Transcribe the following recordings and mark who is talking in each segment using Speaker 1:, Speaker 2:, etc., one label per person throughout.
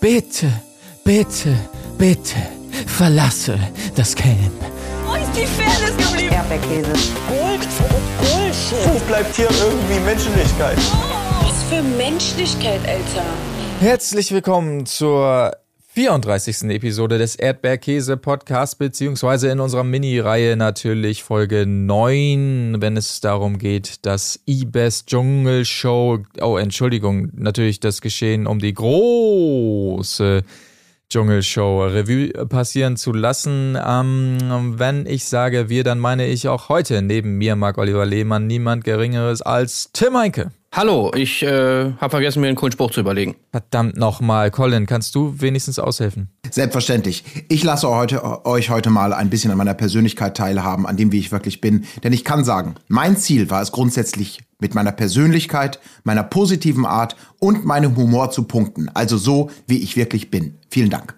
Speaker 1: Bitte, bitte, bitte, verlasse das Camp.
Speaker 2: Wo ist die Fairness geblieben?
Speaker 3: Erdbeerkäse.
Speaker 2: Gold, Bullshit.
Speaker 4: Wo bleibt hier irgendwie Menschlichkeit?
Speaker 2: Was für Menschlichkeit, Alter.
Speaker 1: Herzlich willkommen zur 34. Episode des Erdbeerkäse Podcasts, beziehungsweise in unserer Mini-Reihe natürlich Folge 9, wenn es darum geht, das E-Best Dschungel Show, oh Entschuldigung, natürlich das Geschehen um die große Dschungelshow Revue passieren zu lassen. Ähm, wenn ich sage wir, dann meine ich auch heute neben mir, Marc-Oliver Lehmann, niemand Geringeres als Tim Heinke.
Speaker 5: Hallo, ich äh, habe vergessen, mir einen coolen Spruch zu überlegen.
Speaker 1: Verdammt nochmal, Colin, kannst du wenigstens aushelfen?
Speaker 6: Selbstverständlich. Ich lasse heute, euch heute mal ein bisschen an meiner Persönlichkeit teilhaben, an dem, wie ich wirklich bin. Denn ich kann sagen, mein Ziel war es grundsätzlich, mit meiner Persönlichkeit, meiner positiven Art und meinem Humor zu punkten. Also so, wie ich wirklich bin. Vielen Dank.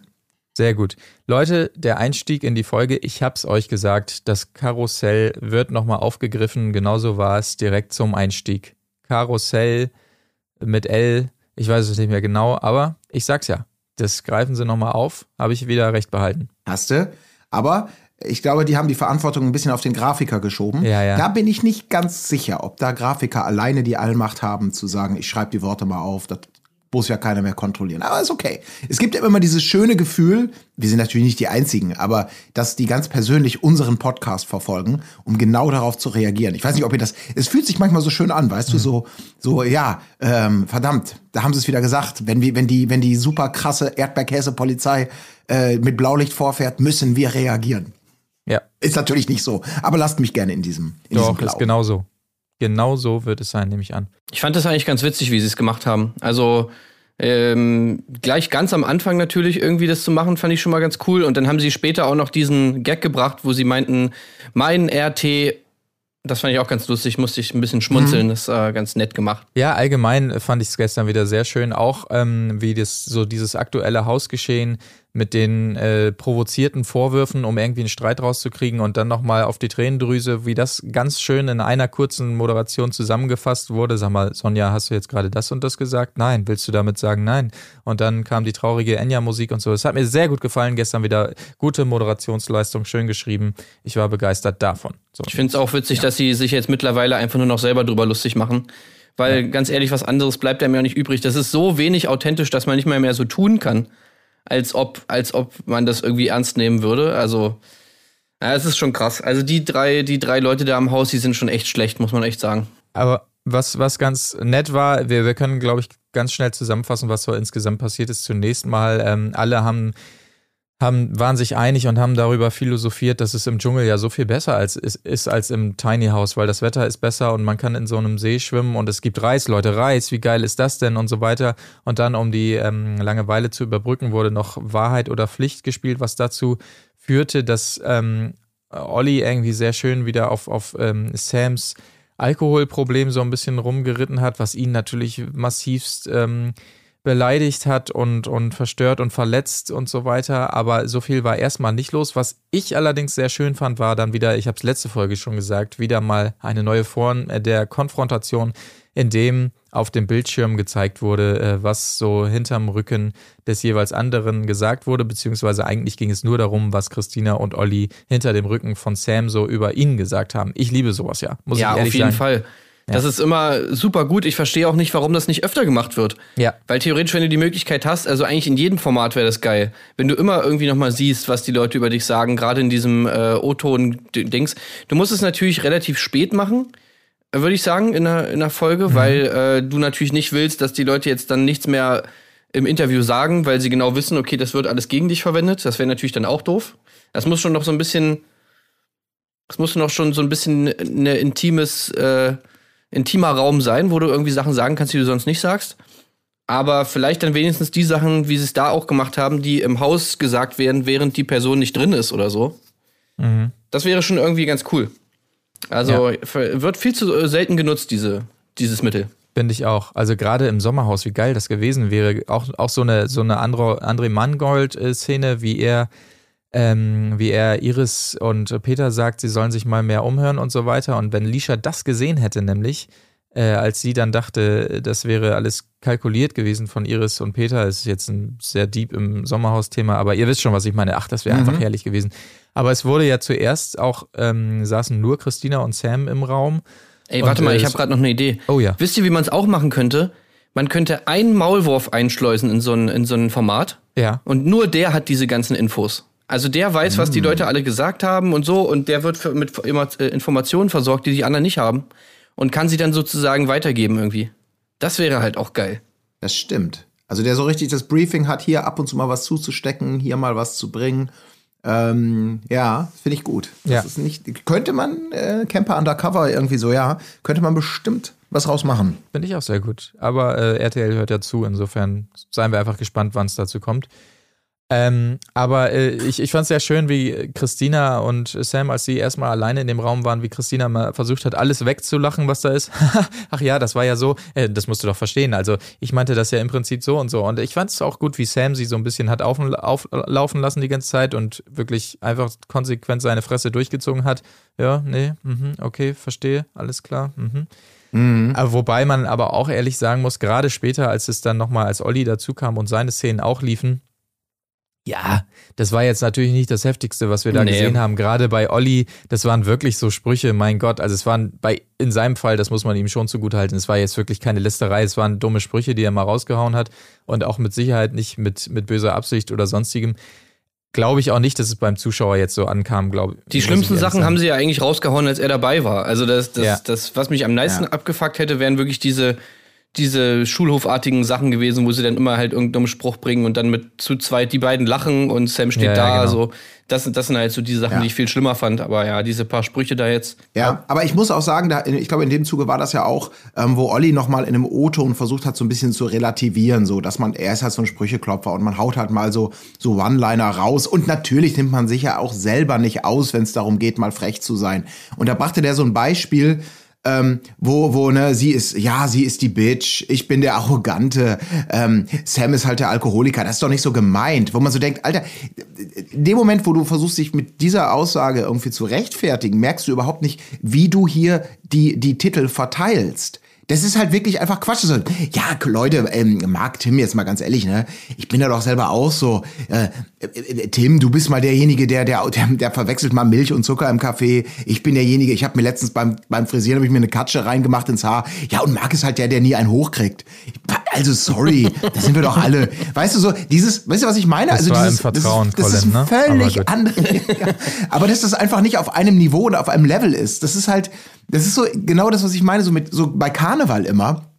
Speaker 1: Sehr gut. Leute, der Einstieg in die Folge, ich hab's euch gesagt, das Karussell wird nochmal aufgegriffen. Genauso war es direkt zum Einstieg. Karussell mit L, ich weiß es nicht mehr genau, aber ich sag's ja. Das greifen sie nochmal auf, habe ich wieder recht behalten.
Speaker 6: Hast du? Aber ich glaube, die haben die Verantwortung ein bisschen auf den Grafiker geschoben.
Speaker 1: Ja, ja.
Speaker 6: Da bin ich nicht ganz sicher, ob da Grafiker alleine die Allmacht haben, zu sagen, ich schreibe die Worte mal auf. Das muss ja keiner mehr kontrollieren. Aber ist okay. Es gibt ja immer dieses schöne Gefühl, wir sind natürlich nicht die Einzigen, aber dass die ganz persönlich unseren Podcast verfolgen, um genau darauf zu reagieren. Ich weiß nicht, ob ihr das, es fühlt sich manchmal so schön an, weißt du, so, so, ja, ähm, verdammt, da haben sie es wieder gesagt, wenn, wir, wenn die, wenn die super krasse Erdbeerkäse-Polizei äh, mit Blaulicht vorfährt, müssen wir reagieren.
Speaker 1: Ja.
Speaker 6: Ist natürlich nicht so, aber lasst mich gerne in diesem, in
Speaker 1: Doch,
Speaker 6: diesem
Speaker 1: ist
Speaker 6: Glauben.
Speaker 1: genau so. Genau so wird es sein, nehme ich an.
Speaker 5: Ich fand das eigentlich ganz witzig, wie sie es gemacht haben. Also ähm, gleich ganz am Anfang natürlich irgendwie das zu machen, fand ich schon mal ganz cool. Und dann haben sie später auch noch diesen Gag gebracht, wo sie meinten, mein RT, das fand ich auch ganz lustig, musste ich ein bisschen schmunzeln, das äh, ganz nett gemacht.
Speaker 1: Ja, allgemein fand ich es gestern wieder sehr schön, auch ähm, wie das so dieses aktuelle Hausgeschehen mit den äh, provozierten Vorwürfen, um irgendwie einen Streit rauszukriegen und dann nochmal auf die Tränendrüse, wie das ganz schön in einer kurzen Moderation zusammengefasst wurde. Sag mal, Sonja, hast du jetzt gerade das und das gesagt? Nein. Willst du damit sagen nein? Und dann kam die traurige Enya-Musik und so. Es hat mir sehr gut gefallen gestern wieder. Gute Moderationsleistung, schön geschrieben. Ich war begeistert davon. So.
Speaker 5: Ich finde es auch witzig, dass sie sich jetzt mittlerweile einfach nur noch selber drüber lustig machen. Weil ganz ehrlich, was anderes bleibt ja nicht übrig. Das ist so wenig authentisch, dass man nicht mal mehr so tun kann, als ob, als ob man das irgendwie ernst nehmen würde. Also, ja, es ist schon krass. Also die drei, die drei Leute da am Haus, die sind schon echt schlecht, muss man echt sagen.
Speaker 1: Aber was, was ganz nett war, wir, wir können, glaube ich, ganz schnell zusammenfassen, was so insgesamt passiert ist. Zunächst mal, ähm, alle haben, haben, waren sich einig und haben darüber philosophiert, dass es im Dschungel ja so viel besser als, ist, ist als im Tiny House, weil das Wetter ist besser und man kann in so einem See schwimmen und es gibt Reis, Leute, Reis, wie geil ist das denn und so weiter. Und dann, um die ähm, Langeweile zu überbrücken, wurde noch Wahrheit oder Pflicht gespielt, was dazu führte, dass ähm, Olli irgendwie sehr schön wieder auf, auf ähm, Sams Alkoholproblem so ein bisschen rumgeritten hat, was ihn natürlich massivst ähm, beleidigt hat und, und verstört und verletzt und so weiter. Aber so viel war erstmal nicht los. Was ich allerdings sehr schön fand, war dann wieder, ich habe es letzte Folge schon gesagt, wieder mal eine neue Form der Konfrontation, in dem auf dem Bildschirm gezeigt wurde, äh, was so hinterm Rücken des jeweils anderen gesagt wurde, beziehungsweise eigentlich ging es nur darum, was Christina und Olli hinter dem Rücken von Sam so über ihn gesagt haben. Ich liebe sowas ja, muss
Speaker 5: ja,
Speaker 1: ich ehrlich
Speaker 5: auf jeden
Speaker 1: sagen.
Speaker 5: Fall. Das ist immer super gut. Ich verstehe auch nicht, warum das nicht öfter gemacht wird.
Speaker 1: Ja.
Speaker 5: Weil theoretisch, wenn du die Möglichkeit hast, also eigentlich in jedem Format wäre das geil. Wenn du immer irgendwie nochmal siehst, was die Leute über dich sagen, gerade in diesem äh, O-Ton-Dings. Du musst es natürlich relativ spät machen, würde ich sagen, in der, in der Folge, weil äh, du natürlich nicht willst, dass die Leute jetzt dann nichts mehr im Interview sagen, weil sie genau wissen, okay, das wird alles gegen dich verwendet. Das wäre natürlich dann auch doof. Das muss schon noch so ein bisschen, das muss noch schon so ein bisschen ein intimes, äh, intimer Raum sein, wo du irgendwie Sachen sagen kannst, die du sonst nicht sagst. Aber vielleicht dann wenigstens die Sachen, wie sie es da auch gemacht haben, die im Haus gesagt werden, während die Person nicht drin ist oder so. Das wäre schon irgendwie ganz cool. Also wird viel zu äh, selten genutzt, diese, dieses Mittel.
Speaker 1: Finde ich auch. Also gerade im Sommerhaus, wie geil das gewesen wäre. Auch, auch so eine, so eine andere, André Mangold-Szene, wie er, ähm, wie er Iris und Peter sagt, sie sollen sich mal mehr umhören und so weiter. Und wenn Lisha das gesehen hätte, nämlich, äh, als sie dann dachte, das wäre alles kalkuliert gewesen von Iris und Peter. Ist jetzt ein sehr deep im Sommerhaus-Thema, aber ihr wisst schon, was ich meine. Ach, das wäre
Speaker 6: Mhm.
Speaker 1: einfach herrlich gewesen. Aber es wurde ja zuerst auch, ähm, saßen nur Christina und Sam im Raum.
Speaker 5: Ey,
Speaker 1: Und,
Speaker 5: warte mal,
Speaker 1: äh,
Speaker 5: ich habe gerade noch eine Idee.
Speaker 1: Oh ja.
Speaker 5: Wisst ihr, wie man es auch machen könnte? Man könnte einen Maulwurf einschleusen in so ein, in so ein Format
Speaker 1: Ja.
Speaker 5: und nur der hat diese ganzen Infos. Also der weiß, was die Leute alle gesagt haben und so und der wird für, mit immer, äh, Informationen versorgt, die die anderen nicht haben und kann sie dann sozusagen weitergeben irgendwie. Das wäre halt auch geil.
Speaker 6: Das stimmt. Also der so richtig das Briefing hat, hier ab und zu mal was zuzustecken, hier mal was zu bringen. Ähm, ja, finde ich gut. Das
Speaker 1: Ja.
Speaker 6: ist nicht, könnte man äh, Camper Undercover irgendwie so, ja, könnte man bestimmt was rausmachen.
Speaker 1: Finde ich auch sehr gut. Aber äh, RTL hört ja zu, insofern seien wir einfach gespannt, wann es dazu kommt. Ähm, aber äh, ich, ich fand es sehr schön, wie Christina und Sam, als sie erstmal alleine in dem Raum waren, wie Christina mal versucht hat, alles wegzulachen, was da ist. Ach ja, das war ja so, äh, das musst du doch verstehen. Also ich meinte das ja im Prinzip so und so. Und ich fand es auch gut, wie Sam sie so ein bisschen hat auf, auflaufen lassen die ganze Zeit und wirklich einfach konsequent seine Fresse durchgezogen hat. Ja, nee, mhm, okay, verstehe, alles klar. Mhm. Aber wobei man aber auch ehrlich sagen muss, gerade später, als es dann nochmal, als Olli dazu kam und seine Szenen auch liefen, ja, das war jetzt natürlich nicht das Heftigste, was wir da
Speaker 5: Nee.
Speaker 1: gesehen haben. Gerade bei Olli, das waren wirklich so Sprüche, mein Gott, also es waren bei, in seinem Fall, das muss man ihm schon zugutehalten, es war jetzt wirklich keine Lästerei, es waren dumme Sprüche, die er mal rausgehauen hat und auch mit Sicherheit nicht mit, mit böser Absicht oder sonstigem. Glaube ich auch nicht, dass es beim Zuschauer jetzt so ankam, glaube
Speaker 5: Die schlimmsten Sachen haben sie ja eigentlich rausgehauen, als er dabei war. Also das, das,
Speaker 1: Ja.
Speaker 5: das was mich am meisten
Speaker 6: Ja.
Speaker 5: abgefuckt hätte, wären wirklich diese, diese Schulhofartigen Sachen gewesen, wo sie dann immer halt irgendeinen Spruch bringen und dann mit zu zweit die beiden lachen und Sam steht
Speaker 1: Ja, ja,
Speaker 5: da.
Speaker 1: genau.
Speaker 5: So, das, sind- das sind halt so die Sachen,
Speaker 6: Ja.
Speaker 5: die ich viel schlimmer fand. Aber ja, diese paar Sprüche da jetzt.
Speaker 6: Ja, aber ich muss auch sagen, da, ich glaube, in dem Zuge war das ja auch, ähm, wo Olli noch mal in einem O-Ton versucht hat, so ein bisschen zu relativieren, so, dass man, er ist halt so ein Sprücheklopfer und man haut halt mal so, so One-Liner raus. Und natürlich nimmt man sich ja auch selber nicht aus, wenn es darum geht, mal frech zu sein. Und da brachte der so ein Beispiel, ähm, wo, wo, ne, sie ist, ja, sie ist die Bitch, ich bin der Arrogante, ähm, Sam ist halt der Alkoholiker, das ist doch nicht so gemeint, wo man so denkt, Alter, in dem Moment, wo du versuchst, dich mit dieser Aussage irgendwie zu rechtfertigen, merkst du überhaupt nicht, wie du hier die, die Titel verteilst. Das ist halt wirklich einfach Quatsch. Ja, Leute, ähm, Marc, Tim, jetzt mal ganz ehrlich, ne? Ich bin ja doch selber auch so. Äh, Tim, du bist mal derjenige, der, der, der, verwechselt mal Milch und Zucker im Kaffee. Ich bin derjenige, ich habe mir letztens beim, beim Frisieren hab ich mir eine Katsche reingemacht ins Haar. Ja, und Marc ist halt der, der nie einen hochkriegt. Also sorry, da sind wir doch alle. Weißt du so, dieses, weißt du, was ich meine?
Speaker 1: Das
Speaker 6: also
Speaker 1: war
Speaker 6: dieses,
Speaker 1: im Vertrauen,
Speaker 6: das ist, das ist
Speaker 1: Colin, ne? Aber
Speaker 6: völlig
Speaker 1: gut.
Speaker 6: andere. Aber dass das einfach nicht auf einem Niveau oder auf einem Level ist. Das ist halt, das ist so genau das, was ich meine, so mit so bei Karneval immer.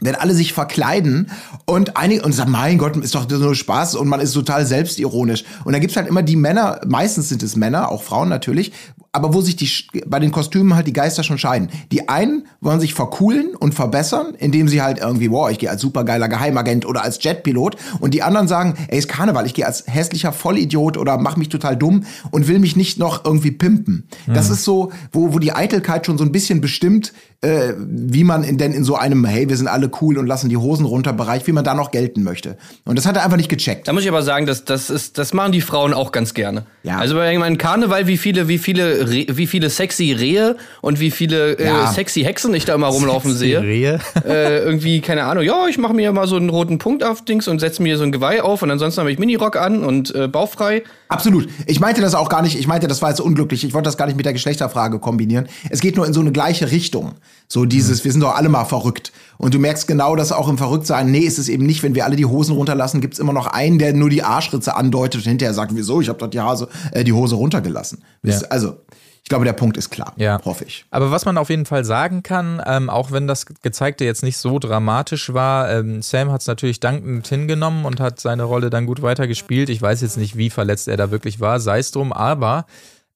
Speaker 6: Wenn alle sich verkleiden und einige und sagen, mein Gott, ist doch nur Spaß und man ist total selbstironisch. Und dann gibt's halt immer die Männer, meistens sind es Männer, auch Frauen natürlich, aber wo sich die bei den Kostümen halt die Geister schon scheiden. Die einen wollen sich vercoolen und verbessern, indem sie halt irgendwie, wow, ich gehe als supergeiler Geheimagent oder als Jetpilot und die anderen sagen, ey, ist Karneval, ich gehe als hässlicher Vollidiot oder mach mich total dumm und will mich nicht noch irgendwie pimpen. Das ist so, wo, wo die Eitelkeit schon so ein bisschen bestimmt, äh, wie man in, denn in so einem, hey, wir sind alle cool und lassen die Hosen runter Bereich, wie man da noch gelten möchte. Und das hat er einfach nicht gecheckt.
Speaker 5: Da muss ich aber sagen, das, das, ist, das machen die Frauen auch ganz gerne.
Speaker 6: Ja.
Speaker 5: Also bei meinem Karneval, wie viele, wie viele, wie viele sexy Rehe und wie viele äh,
Speaker 6: Ja.
Speaker 5: sexy Hexen ich da immer rumlaufen
Speaker 1: Die
Speaker 5: sehe.
Speaker 1: Rehe.
Speaker 5: äh, irgendwie, keine Ahnung, ja, ich mache mir mal so einen roten Punkt auf Dings und setze mir so ein Geweih auf und ansonsten habe ich Minirock an und äh, bauchfrei.
Speaker 6: Absolut. Ich meinte das auch gar nicht, ich meinte, das war jetzt unglücklich. Ich wollte das gar nicht mit der Geschlechterfrage kombinieren. Es geht nur in so eine gleiche Richtung. So dieses, wir sind doch alle mal verrückt. Und du merkst genau, dass auch im Verrücktsein, nee, ist es eben nicht, wenn wir alle die Hosen runterlassen, gibt's immer noch einen, der nur die Arschritze andeutet und hinterher sagt, wieso, ich habe doch die, Hase, äh, die Hose runtergelassen.
Speaker 1: Ja.
Speaker 6: Also, ich glaube, der Punkt ist klar.
Speaker 1: Ja.
Speaker 6: Hoffe ich.
Speaker 1: Aber was man auf jeden Fall sagen kann, ähm, auch wenn das Gezeigte jetzt nicht so dramatisch war, ähm, Sam hat es natürlich dankend hingenommen und hat seine Rolle dann gut weitergespielt. Ich weiß jetzt nicht, wie verletzt er da wirklich war, sei es drum, aber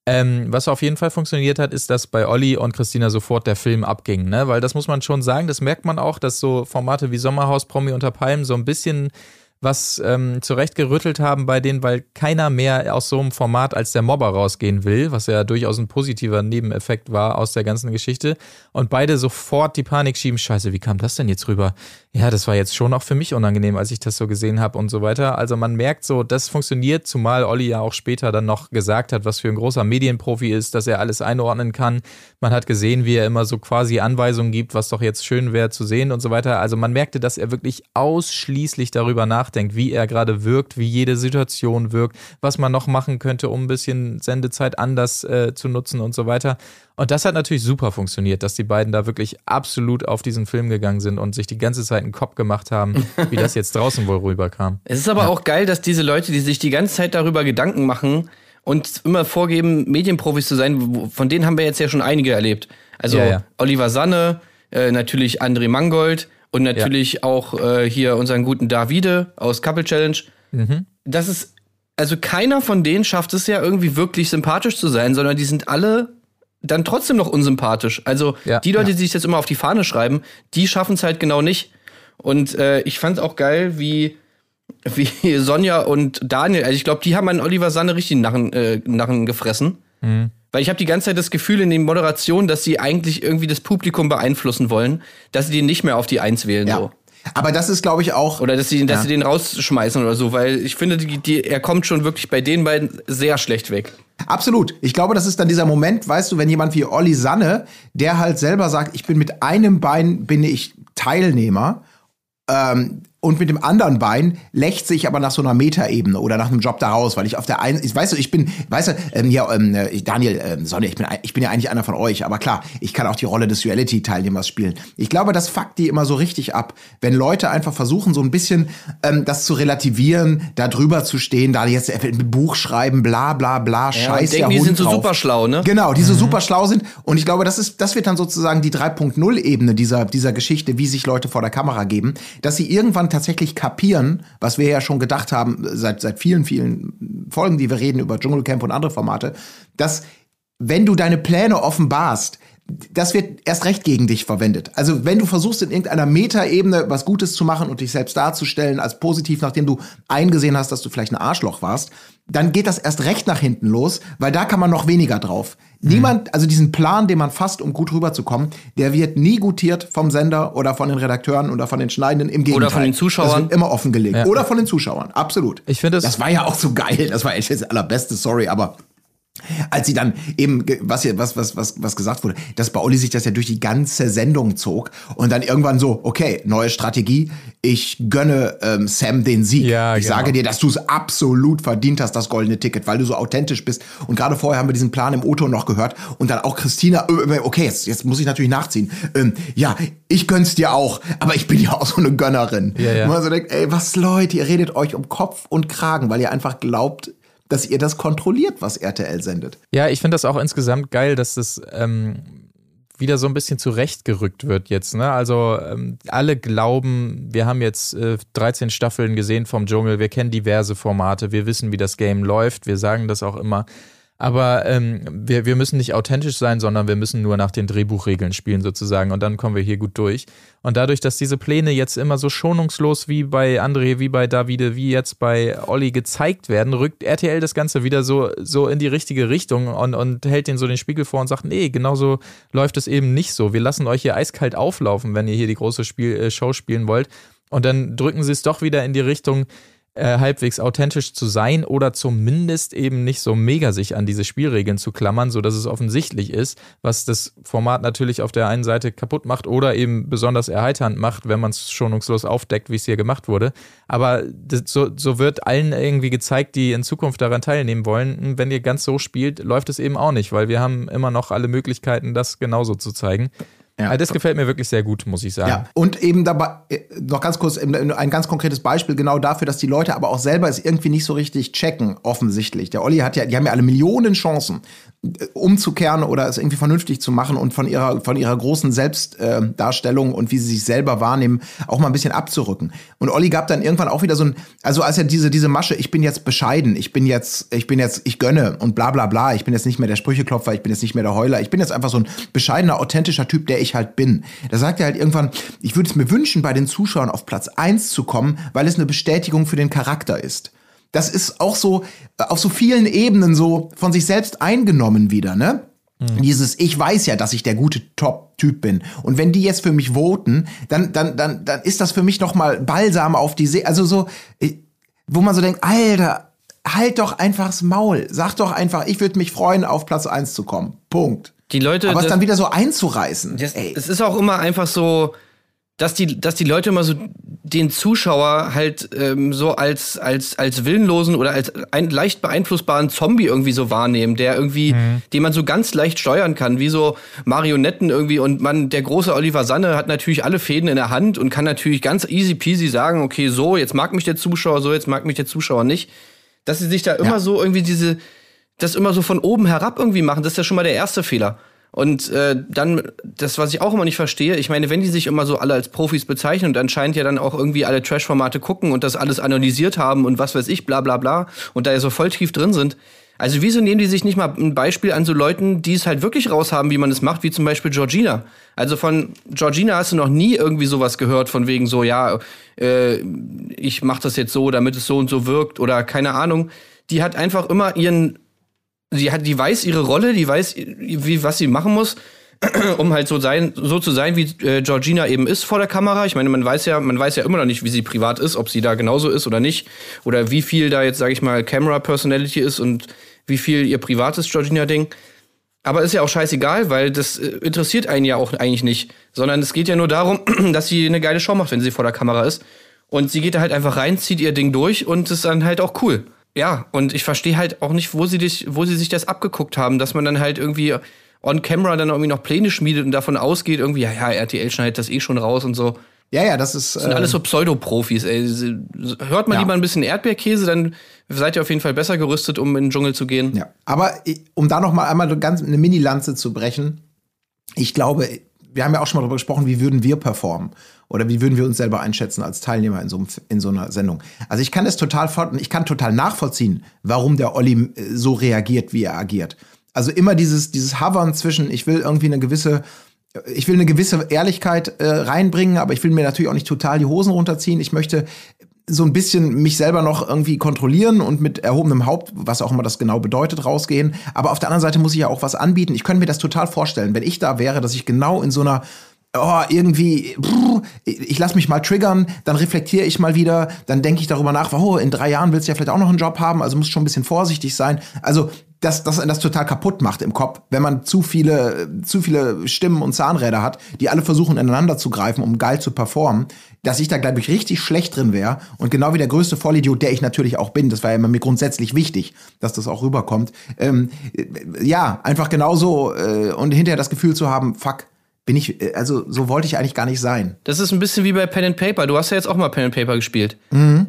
Speaker 1: ähm, was auf jeden Fall funktioniert hat, ist, dass bei Olli und Christina sofort der Film abging, ne? Weil das muss man schon sagen, das merkt man auch, dass so Formate wie Sommerhaus, Promi unter Palmen so ein bisschen was ähm, zurechtgerüttelt haben bei denen, weil keiner mehr aus so einem Format als der Mobber rausgehen will, was ja durchaus ein positiver Nebeneffekt war aus der ganzen Geschichte. Und beide sofort die Panik schieben, scheiße, wie kam das denn jetzt rüber? Ja, das war jetzt schon auch für mich unangenehm, als ich das so gesehen habe und so weiter. Also man merkt so, das funktioniert, zumal Olli ja auch später dann noch gesagt hat, was für ein großer Medienprofi ist, dass er alles einordnen kann. Man hat gesehen, wie er immer so quasi Anweisungen gibt, was doch jetzt schön wäre zu sehen und so weiter. Also man merkte, dass er wirklich ausschließlich darüber nachdenkt, wie er gerade wirkt, wie jede Situation wirkt, was man noch machen könnte, um ein bisschen Sendezeit anders äh, zu nutzen und so weiter. Und das hat natürlich super funktioniert, dass die beiden da wirklich absolut auf diesen Film gegangen sind und sich die ganze Zeit einen Kopf gemacht haben, wie das jetzt draußen wohl rüberkam.
Speaker 5: Es ist aber ja. auch geil, dass diese Leute, die sich die ganze Zeit darüber Gedanken machen und immer vorgeben, Medienprofis zu sein, von denen haben wir jetzt ja schon einige erlebt. Also ja, ja. Oliver Sanne, äh, natürlich André Mangold und natürlich auch äh, hier unseren guten Davide aus Couple Challenge. Mhm. Das ist, also keiner von denen schafft es ja irgendwie wirklich sympathisch zu sein, sondern die sind alle dann trotzdem noch unsympathisch. Also ja, die Leute, ja. die sich jetzt immer auf die Fahne schreiben, die schaffen es halt genau nicht. Und äh, ich fand auch geil, wie, wie Sonja und Daniel, also ich glaube, die haben an Oliver Sanne richtig Narren, äh, Narren gefressen. Mhm. Weil ich habe die ganze Zeit das Gefühl in den Moderationen, dass sie eigentlich irgendwie das Publikum beeinflussen wollen, dass sie den nicht mehr auf die Eins wählen. Ja. So.
Speaker 6: Aber das ist, glaube ich, auch.
Speaker 5: Oder dass sie, dass ja. sie den rausschmeißen oder so, weil ich finde, die, die, er kommt schon wirklich bei den beiden sehr schlecht weg.
Speaker 6: Absolut. Ich glaube, das ist dann dieser Moment, weißt du, wenn jemand wie Olli Sanne, der halt selber sagt, ich bin mit einem Bein bin ich Teilnehmer, ähm, und mit dem anderen Bein lächze ich aber nach so einer Metaebene oder nach einem Job daraus, weil ich auf der einen, ich weiß du, ich bin, weißt du, ähm, ja, ähm, äh, Daniel, ähm, Sonja, ich bin, ich bin ja eigentlich einer von euch, aber klar, ich kann auch die Rolle des Reality-Teilnehmers spielen. Ich glaube, das fuckt die immer so richtig ab, wenn Leute einfach versuchen, so ein bisschen ähm, das zu relativieren, da drüber zu stehen, da jetzt ein Buch schreiben, bla bla bla, ja, scheiße.
Speaker 5: Denken, die sind so super schlau, ne?
Speaker 6: Genau, die so mhm. super schlau sind. Und ich glaube, das ist, das wird dann sozusagen die 3.0-Ebene dieser, dieser Geschichte, wie sich Leute vor der Kamera geben, dass sie irgendwann tatsächlich kapieren, was wir ja schon gedacht haben seit, seit vielen, vielen Folgen, die wir reden über Dschungelcamp und andere Formate, dass wenn du deine Pläne offenbarst, das wird erst recht gegen dich verwendet. Also wenn du versuchst in irgendeiner Metaebene was Gutes zu machen und dich selbst darzustellen als positiv, nachdem du eingesehen hast, dass du vielleicht ein Arschloch warst, dann geht das erst recht nach hinten los, weil da kann man noch weniger drauf. Mhm. Niemand, also diesen Plan, den man fasst, um gut rüberzukommen, der wird nie gutiert vom Sender oder von den Redakteuren oder von den Schneidenden. Im Gegenteil.
Speaker 5: Oder von den Zuschauern. Das
Speaker 6: wird immer offengelegt. Ja. Oder von den Zuschauern, absolut.
Speaker 1: Ich finde
Speaker 6: das. Das war ja auch so geil. Das war echt das allerbeste, sorry, aber als sie dann eben, was hier, was, was, was, was gesagt wurde, dass bei Olli sich das ja durch die ganze Sendung zog und dann irgendwann so, okay, neue Strategie, ich gönne ähm, Sam den Sieg. Ja, ich genau. sage dir, dass du es absolut verdient hast, das goldene Ticket, weil du so authentisch bist. Und gerade vorher haben wir diesen Plan im Auto noch gehört und dann auch Christina, äh, äh, okay, jetzt, jetzt muss ich natürlich nachziehen. Ähm, ja, ich gönn's dir auch, aber ich bin ja auch so eine Gönnerin. Ja, ja. Und man so denkt, ey, was Leute, ihr redet euch um Kopf und Kragen, weil ihr einfach glaubt, dass ihr das kontrolliert, was RTL sendet.
Speaker 1: Ja, ich finde das auch insgesamt geil, dass das ähm, wieder so ein bisschen zurechtgerückt wird jetzt. Ne? Also ähm, alle glauben, wir haben jetzt äh, 13 Staffeln gesehen vom Dschungel, wir kennen diverse Formate, wir wissen, wie das Game läuft, wir sagen das auch immer. Aber ähm, wir, wir müssen nicht authentisch sein, sondern wir müssen nur nach den Drehbuchregeln spielen sozusagen und dann kommen wir hier gut durch. Und dadurch, dass diese Pläne jetzt immer so schonungslos wie bei André, wie bei Davide, wie jetzt bei Olli gezeigt werden, rückt RTL das Ganze wieder so, so in die richtige Richtung und, und hält den so den Spiegel vor und sagt, nee, genauso läuft es eben nicht so. Wir lassen euch hier eiskalt auflaufen, wenn ihr hier die große Spiel, äh, Show spielen wollt. Und dann drücken sie es doch wieder in die Richtung, äh, halbwegs authentisch zu sein oder zumindest eben nicht so mega sich an diese Spielregeln zu klammern, so dass es offensichtlich ist, was das Format natürlich auf der einen Seite kaputt macht oder eben besonders erheiternd macht, wenn man es schonungslos aufdeckt, wie es hier gemacht wurde. Aber das, so, so wird allen irgendwie gezeigt, die in Zukunft daran teilnehmen wollen, wenn ihr ganz so spielt, läuft es eben auch nicht, weil wir haben immer noch alle Möglichkeiten, das genauso zu zeigen. Ja. Also das gefällt mir wirklich sehr gut, muss ich sagen. Ja.
Speaker 6: Und eben dabei, äh, noch ganz kurz, ein ganz konkretes Beispiel genau dafür, dass die Leute aber auch selber es irgendwie nicht so richtig checken, offensichtlich. Der Olli hat ja, die haben ja alle Millionen Chancen, äh, umzukehren oder es irgendwie vernünftig zu machen und von ihrer, von ihrer großen Selbstdarstellung und wie sie sich selber wahrnehmen, auch mal ein bisschen abzurücken. Und Olli gab dann irgendwann auch wieder so ein, also als er diese, diese Masche, ich bin jetzt bescheiden, ich bin jetzt, ich bin jetzt, ich gönne und bla bla bla, ich bin jetzt nicht mehr der Sprücheklopfer, ich bin jetzt nicht mehr der Heuler, ich bin jetzt einfach so ein bescheidener, authentischer Typ, der ich halt bin. Da sagt er halt irgendwann, ich würde es mir wünschen, bei den Zuschauern auf Platz eins zu kommen, weil es eine Bestätigung für den Charakter ist. Das ist auch so äh, auf so vielen Ebenen so von sich selbst eingenommen wieder, ne? Dieses, ich weiß ja, dass ich der gute Top-Typ bin. Und wenn die jetzt für mich voten, dann, dann, dann, dann ist das für mich noch mal Balsam auf die See. Also so, ich- wo man so denkt, Alter, halt doch einfach das Maul. Sag doch einfach, ich würde mich freuen, auf Platz eins zu kommen. Punkt.
Speaker 5: Die Leute,
Speaker 6: Aber es dann wieder so einzureißen.
Speaker 5: Das, es ist auch immer einfach so, dass die, dass die Leute immer so den Zuschauer halt ähm, so als, als, als willenlosen oder als ein leicht beeinflussbaren Zombie irgendwie so wahrnehmen, der irgendwie, den man so ganz leicht steuern kann, wie so Marionetten irgendwie und man, der große Oliver Sanne hat natürlich alle Fäden in der Hand und kann natürlich ganz easy peasy sagen, okay, so, jetzt mag mich der Zuschauer, so, jetzt mag mich der Zuschauer nicht. Dass sie sich da immer
Speaker 6: Ja.
Speaker 5: so irgendwie diese, das immer so von oben herab irgendwie machen, das ist ja schon mal der erste Fehler. Und äh, dann, das, was ich auch immer nicht verstehe, ich meine, wenn die sich immer so alle als Profis bezeichnen und anscheinend ja dann auch irgendwie alle Trash-Formate gucken und das alles analysiert haben und was weiß ich, bla bla bla, und da ja so voll tief drin sind, also wieso nehmen die sich nicht mal ein Beispiel an so Leuten, die es halt wirklich raushaben, wie man es macht, wie zum Beispiel Georgina? Also von Georgina hast du noch nie irgendwie sowas gehört, von wegen so, ja, äh, ich mach das jetzt so, damit es so und so wirkt oder keine Ahnung. Die hat einfach immer ihren sie hat, die weiß ihre Rolle, die weiß, wie, was sie machen muss, um halt so sein, so zu sein, wie äh, Georgina eben ist vor der Kamera. Ich meine, man weiß ja, man weiß ja immer noch nicht, wie sie privat ist, ob sie da genauso ist oder nicht, oder wie viel da jetzt, sage ich mal, Camera Personality ist und wie viel ihr privates Georgina-Ding. Aber ist ja auch scheißegal, weil das äh, interessiert einen ja auch eigentlich nicht, sondern es geht ja nur darum, dass sie eine geile Show macht, wenn sie vor der Kamera ist. Und sie geht da halt einfach rein, zieht ihr Ding durch und ist dann halt auch cool. Ja, und ich verstehe halt auch nicht, wo sie, dich, wo sie sich das abgeguckt haben, dass man dann halt irgendwie on camera dann irgendwie noch Pläne schmiedet und davon ausgeht, irgendwie, ja, ja, RTL schneidet das eh schon raus und so.
Speaker 6: ja, ja, das ist.
Speaker 5: Das sind
Speaker 6: äh,
Speaker 5: alles so Pseudoprofis, ey. Hört mal
Speaker 6: Ja.
Speaker 5: lieber ein bisschen Erdbeerkäse, dann seid ihr auf jeden Fall besser gerüstet, um in den Dschungel zu gehen.
Speaker 6: Ja, aber um da noch mal einmal ganz eine Mini-Lanze zu brechen, ich glaube, wir haben ja auch schon mal darüber gesprochen, wie würden wir performen oder wie würden wir uns selber einschätzen als Teilnehmer in so, in so einer Sendung. Also ich kann das total ich kann total nachvollziehen, warum der Olli äh, so reagiert, wie er agiert. Also immer dieses dieses Hovern zwischen, ich will irgendwie eine gewisse ich will eine gewisse Ehrlichkeit äh, reinbringen, aber ich will mir natürlich auch nicht total die Hosen runterziehen. Ich möchte so ein bisschen mich selber noch irgendwie kontrollieren und mit erhobenem Haupt, was auch immer das genau bedeutet, rausgehen. Aber auf der anderen Seite muss ich ja auch was anbieten. Ich könnte mir das total vorstellen, wenn ich da wäre, dass ich genau in so einer Oh, irgendwie, brr, ich lasse mich mal triggern, dann reflektiere ich mal wieder, dann denke ich darüber nach, oh, in drei Jahren willst du ja vielleicht auch noch einen Job haben, also musst schon ein bisschen vorsichtig sein. Also, dass, einen das total kaputt macht im Kopf, wenn man zu viele, zu viele Stimmen und Zahnräder hat, die alle versuchen, ineinander zu greifen, um geil zu performen, dass ich da, glaube ich, richtig schlecht drin wäre. Und genau wie der größte Vollidiot, der ich natürlich auch bin, das war ja immer mir grundsätzlich wichtig, dass das auch rüberkommt. Ähm, äh, ja, einfach genauso äh, und hinterher das Gefühl zu haben, fuck, bin ich, äh, also so wollte ich eigentlich gar nicht sein.
Speaker 5: Das ist ein bisschen wie bei Pen and Paper. Du hast ja jetzt auch mal Pen and Paper gespielt.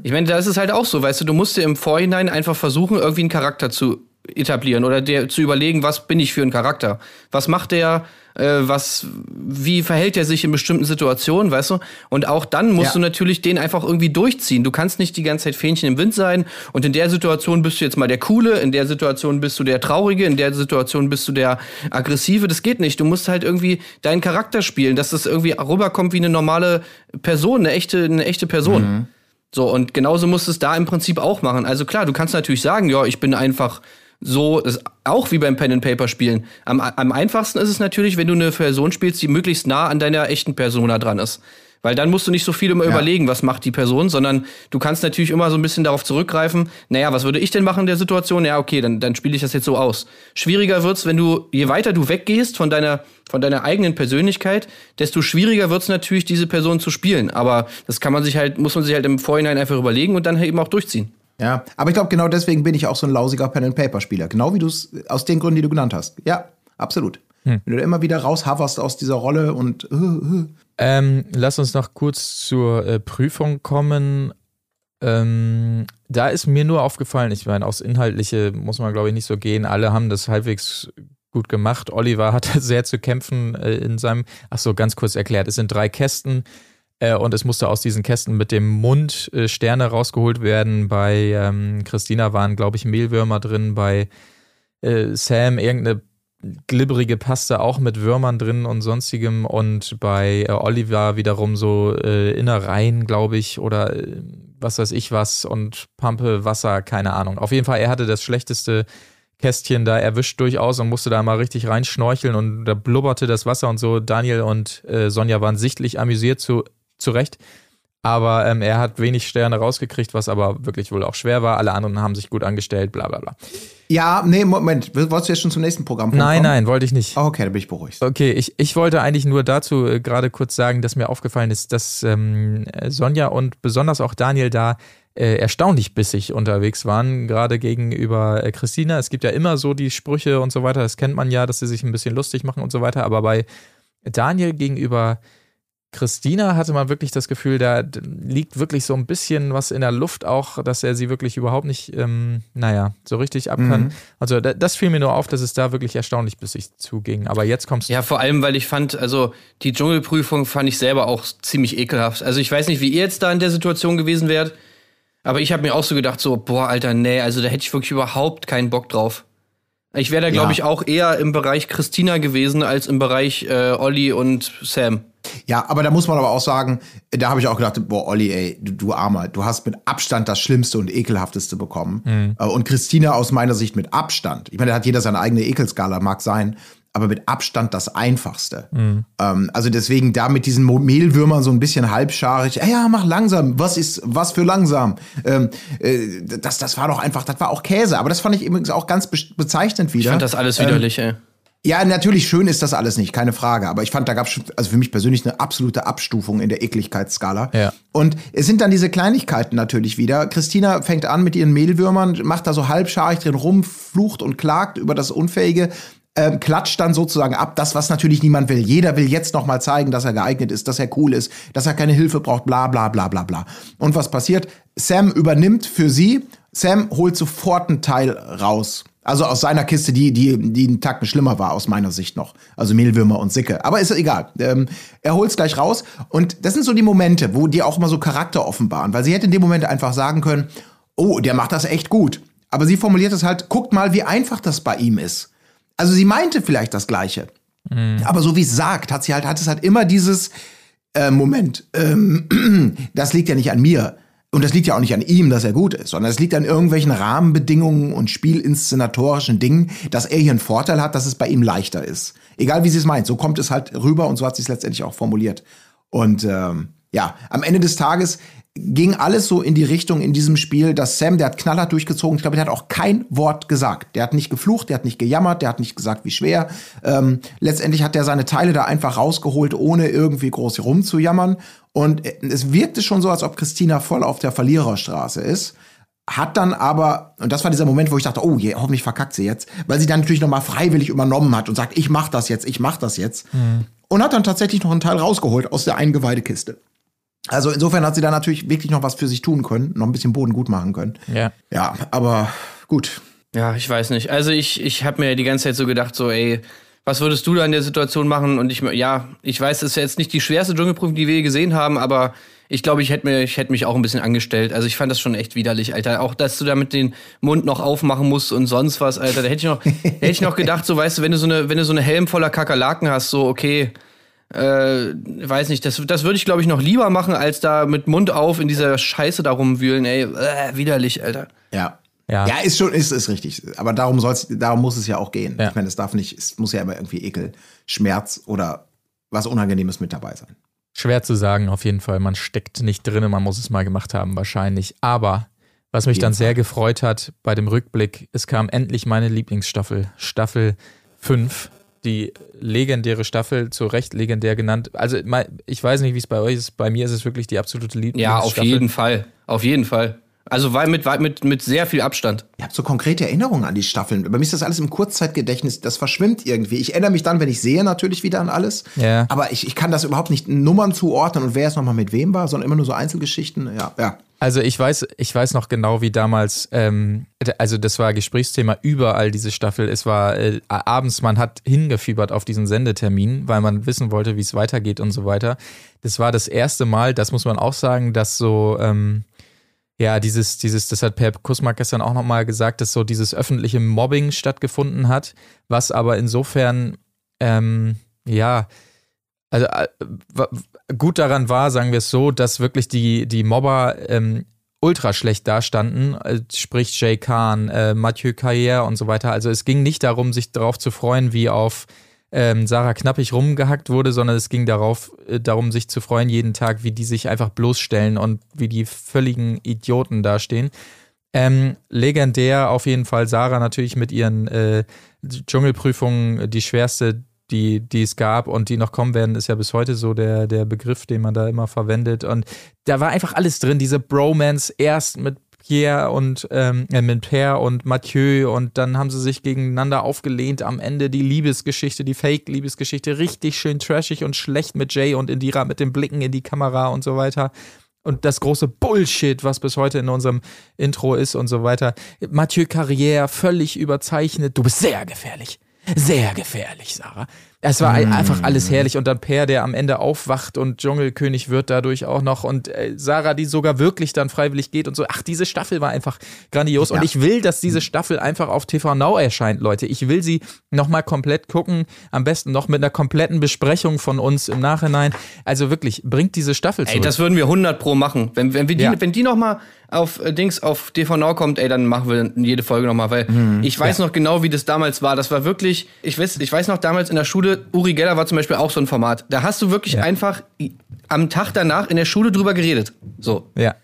Speaker 5: Ich meine, da ist es halt auch so, weißt du, du musst dir im Vorhinein einfach versuchen, irgendwie einen Charakter zu etablieren oder dir zu überlegen, was bin ich für ein Charakter? Was macht der? Äh, was, wie verhält er sich in bestimmten Situationen, weißt du? Und auch dann musst
Speaker 6: Ja.
Speaker 5: du natürlich den einfach irgendwie durchziehen. Du kannst nicht die ganze Zeit Fähnchen im Wind sein und in der Situation bist du jetzt mal der Coole, in der Situation bist du der Traurige, in der Situation bist du der Aggressive. Das geht nicht. Du musst halt irgendwie deinen Charakter spielen, dass das irgendwie rüberkommt wie eine normale Person, eine echte, eine echte Person. So, und genauso musst du es da im Prinzip auch machen. Also klar, du kannst natürlich sagen, ja, ich bin einfach so, das auch wie beim Pen and Paper Spielen. Am, am einfachsten ist es natürlich, wenn du eine Person spielst, die möglichst nah an deiner echten Persona dran ist. Weil dann musst du nicht so viel immer überlegen, was macht die Person, sondern du kannst natürlich immer so ein bisschen darauf zurückgreifen, naja, was würde ich denn machen in der Situation? Ja, okay, dann, dann spiele ich das jetzt so aus. Schwieriger wird's, wenn du, je weiter du weggehst von deiner, von deiner eigenen Persönlichkeit, desto schwieriger wird's natürlich, diese Person zu spielen. Aber das kann man sich halt, muss man sich halt im Vorhinein einfach überlegen und dann halt eben auch durchziehen.
Speaker 6: Ja, aber ich glaube, genau deswegen bin ich auch so ein lausiger Pen-and-Paper-Spieler. Genau wie du es aus den Gründen, die du genannt hast. Ja, absolut. Wenn du immer wieder raushoverst aus dieser Rolle und äh, äh.
Speaker 1: Ähm, lass uns noch kurz zur äh, Prüfung kommen. Ähm, da ist mir nur aufgefallen, ich meine, aufs Inhaltliche muss man, glaube ich, nicht so gehen. Alle haben das halbwegs gut gemacht. Oliver hatte sehr zu kämpfen äh, in seinem, ach so, ganz kurz erklärt, es sind drei Kästen äh, und es musste aus diesen Kästen mit dem Mund äh, Sterne rausgeholt werden. Bei ähm, Christina waren, glaube ich, Mehlwürmer drin, bei äh, Sam irgendeine glibberige Paste auch mit Würmern drin und sonstigem und bei äh, Oliver wiederum so äh, Innereien, glaube ich, oder äh, was weiß ich was und Pampe, Wasser, keine Ahnung. Auf jeden Fall, er hatte das schlechteste Kästchen da erwischt durchaus und musste da mal richtig reinschnorcheln und da blubberte das Wasser und so. Daniel und äh, Sonja waren sichtlich amüsiert zu, zu Recht. Aber ähm, er hat wenig Sterne rausgekriegt, was aber wirklich wohl auch schwer war. Alle anderen haben sich gut angestellt, bla bla bla.
Speaker 6: Ja, nee, Moment. Wolltest du jetzt schon zum nächsten Programm
Speaker 1: Nein,
Speaker 6: kommen?
Speaker 1: nein, wollte ich nicht.
Speaker 6: Oh, okay, da bin ich beruhigt.
Speaker 1: Okay, ich, ich wollte eigentlich nur dazu äh, gerade kurz sagen, dass mir aufgefallen ist, dass ähm, Sonja und besonders auch Daniel da äh, erstaunlich bissig unterwegs waren, gerade gegenüber äh, Christina. Es gibt ja immer so die Sprüche und so weiter, das kennt man ja, dass sie sich ein bisschen lustig machen und so weiter, aber bei Daniel gegenüber Christina hatte man wirklich das Gefühl, da liegt wirklich so ein bisschen was in der Luft auch, dass er sie wirklich überhaupt nicht, ähm, naja, so richtig ab kann.
Speaker 6: Mhm.
Speaker 1: Also da, das fiel mir nur auf, dass es da wirklich erstaunlich bissig zuging. Aber jetzt kommst du.
Speaker 5: Ja, vor allem, weil ich fand, also die Dschungelprüfung fand ich selber auch ziemlich ekelhaft. Also ich weiß nicht, wie ihr jetzt da in der Situation gewesen wärt, aber ich habe mir auch so gedacht, so, boah, Alter, nee, also da hätte ich wirklich überhaupt keinen Bock drauf. Ich wäre da, glaube
Speaker 6: Ja.
Speaker 5: ich, auch eher im Bereich Christina gewesen als im Bereich äh, Olli und Sam.
Speaker 6: Ja, aber da muss man aber auch sagen, da habe ich auch gedacht, boah, Olli, ey, du, du Armer, du hast mit Abstand das Schlimmste und Ekelhafteste bekommen. Äh, Und Christina aus meiner Sicht mit Abstand. Ich meine, da hat jeder seine eigene Ekelskala, mag sein, aber mit Abstand das Einfachste. Ähm, also deswegen da mit diesen Mehlwürmern so ein bisschen halbscharig, ja, ja, mach langsam, was ist, was für langsam? Ähm, äh, das, das war doch einfach, das war auch Käse, aber das fand ich übrigens auch ganz be bezeichnend wieder.
Speaker 5: Ich fand das alles widerlich, ey.
Speaker 6: Ja, natürlich schön ist das alles nicht, keine Frage. Aber ich fand, da gab es also für mich persönlich eine absolute Abstufung in der Ekligkeitsskala.
Speaker 1: Ja.
Speaker 6: Und es sind dann diese Kleinigkeiten natürlich wieder. Christina fängt an mit ihren Mehlwürmern, macht da so halbscharig drin rum, flucht und klagt über das Unfähige. Ähm, klatscht dann sozusagen ab, das, was natürlich niemand will. Jeder will jetzt noch mal zeigen, dass er geeignet ist, dass er cool ist, dass er keine Hilfe braucht, bla bla bla bla bla. Und was passiert? Sam übernimmt für sie. Sam holt sofort einen Teil raus. Also aus seiner Kiste, die, die, die einen Tacken schlimmer war, aus meiner Sicht noch. Also Mehlwürmer und Sicke. Aber ist egal. Ähm, er holt's gleich raus. Und das sind so die Momente, wo die auch immer so Charakter offenbaren. Weil sie hätte in dem Moment einfach sagen können, oh, der macht das echt gut. Aber sie formuliert es halt, guckt mal, wie einfach das bei ihm ist. Also sie meinte vielleicht das Gleiche. Aber so wie es sagt, hat sie halt, hat es halt immer dieses äh, Moment, ähm, das liegt ja nicht an mir. Und das liegt ja auch nicht an ihm, dass er gut ist, sondern es liegt an irgendwelchen Rahmenbedingungen und spielinszenatorischen Dingen, dass er hier einen Vorteil hat, dass es bei ihm leichter ist. Egal wie sie es meint, so kommt es halt rüber und so hat sie es letztendlich auch formuliert. Und ähm, ja, am Ende des Tages ging alles so in die Richtung in diesem Spiel, dass Sam, der hat knallhart durchgezogen. Ich glaube, der hat auch kein Wort gesagt. Der hat nicht geflucht, der hat nicht gejammert, der hat nicht gesagt, wie schwer. Ähm, letztendlich hat er seine Teile da einfach rausgeholt, ohne irgendwie groß rumzujammern. Und äh, es wirkte schon so, als ob Christina voll auf der Verliererstraße ist. Hat dann aber, und das war dieser Moment, wo ich dachte, oh je, hoffentlich verkackt sie jetzt, weil sie dann natürlich nochmal freiwillig übernommen hat und sagt, ich mach das jetzt, ich mach das jetzt. Und hat dann tatsächlich noch einen Teil rausgeholt aus der Eingeweidekiste. Also insofern hat sie da natürlich wirklich noch was für sich tun können, noch ein bisschen Boden gut machen können.
Speaker 1: Ja.
Speaker 6: Ja, aber gut.
Speaker 5: Ja, ich weiß nicht. Also ich, ich habe mir die ganze Zeit so gedacht, so, ey, was würdest du da in der Situation machen? Und ich, ja, ich weiß, es ist jetzt nicht die schwerste Dschungelprüfung, die wir je gesehen haben, aber ich glaube, ich hätte mir, ich hätte mich auch ein bisschen angestellt. Also ich fand das schon echt widerlich, Alter. Auch, dass du da mit den Mund noch aufmachen musst und sonst was, Alter. Da hätte ich noch, hätte ich noch gedacht, so, weißt du, wenn du so eine, wenn du so eine Helm voller Kakerlaken hast, so, okay, äh, weiß nicht, das, das würde ich, glaube ich, noch lieber machen, als da mit Mund auf in dieser Scheiße da rumwühlen, ey. Äh, widerlich, Alter.
Speaker 6: Ja.
Speaker 1: Ja.
Speaker 6: Ja, ist schon, ist, ist richtig. Aber darum soll's, darum muss es ja auch gehen.
Speaker 1: Ja.
Speaker 6: Ich meine, es darf nicht, es muss ja immer irgendwie Ekel, Schmerz oder was Unangenehmes mit dabei sein.
Speaker 1: Schwer zu sagen, auf jeden Fall. Man steckt nicht drin, man muss es mal gemacht haben, wahrscheinlich. Aber was mich dann
Speaker 6: Fall.
Speaker 1: sehr gefreut hat bei dem Rückblick, es kam endlich meine Lieblingsstaffel, Staffel 5. Die legendäre Staffel, zu Recht legendär genannt. Also, ich weiß nicht, wie es bei euch ist. Bei mir ist es wirklich die absolute Lieblingsstaffel.
Speaker 5: Ja, auf jeden Fall. Auf jeden Fall. Also weil mit, mit, mit sehr viel Abstand.
Speaker 6: Ihr habt so konkrete Erinnerungen an die Staffeln. Bei mir ist das alles im Kurzzeitgedächtnis, das verschwimmt irgendwie. Ich erinnere mich dann, wenn ich sehe, natürlich wieder an alles.
Speaker 1: Ja.
Speaker 6: Aber ich, ich kann das überhaupt nicht Nummern zuordnen und wer es nochmal mit wem war, sondern immer nur so Einzelgeschichten. Ja, ja.
Speaker 1: Also ich weiß, ich weiß noch genau, wie damals, ähm, also das war Gesprächsthema überall diese Staffel. Es war äh, abends, man hat hingefiebert auf diesen Sendetermin, weil man wissen wollte, wie es weitergeht und so weiter. Das war das erste Mal, das muss man auch sagen, dass so ähm, ja, dieses, dieses, das hat Per Kusmak gestern auch nochmal gesagt, dass so dieses öffentliche Mobbing stattgefunden hat, was aber insofern, ähm, ja, also äh, gut daran war, sagen wir es so, dass wirklich die, die Mobber ähm, ultra schlecht dastanden, äh, sprich Jay Kahn, äh, Mathieu Carrière und so weiter. Also es ging nicht darum, sich darauf zu freuen, wie auf ähm, Sarah Knappig rumgehackt wurde, sondern es ging darauf, äh, darum, sich zu freuen jeden Tag, wie die sich einfach bloßstellen und wie die völligen Idioten dastehen. Ähm, legendär auf jeden Fall Sarah natürlich mit ihren äh, Dschungelprüfungen, die schwerste, die, die es gab und die noch kommen werden, ist ja bis heute so der, der Begriff, den man da immer verwendet. Und da war einfach alles drin, diese Bromance erst mit Pierre und ähm, äh, mit Pierre und Mathieu und dann haben sie sich gegeneinander aufgelehnt. Am Ende die Liebesgeschichte, die Fake-Liebesgeschichte, richtig schön trashig und schlecht mit Jay und Indira mit den Blicken in die Kamera und so weiter. Und das große Bullshit, was bis heute in unserem Intro ist und so weiter. Mathieu Carrière, völlig überzeichnet. Du bist sehr gefährlich. Sehr gefährlich, Sarah. Es war mm. einfach alles herrlich und dann Per, der am Ende aufwacht und Dschungelkönig wird dadurch auch noch und äh, Sarah, die sogar wirklich dann freiwillig geht und so. Ach, diese Staffel war einfach grandios ja. und ich will, dass diese Staffel einfach auf TV Now erscheint, Leute. Ich will sie nochmal komplett gucken, am besten noch mit einer kompletten Besprechung von uns im Nachhinein. Also wirklich, bringt diese Staffel
Speaker 5: zurück. Ey, das würden wir 100 pro machen. Wenn, wenn, wir die, ja. wenn die nochmal auf äh, Dings auf TV Now kommt, ey, dann machen wir jede Folge nochmal, weil mhm. ich weiß ja. noch genau, wie das damals war. Das war wirklich, ich weiß, ich weiß noch damals in der Schule Schule, Uri Geller war zum Beispiel auch so ein Format. Da hast du wirklich ja. einfach am Tag danach in der Schule drüber geredet. So.
Speaker 1: Ja.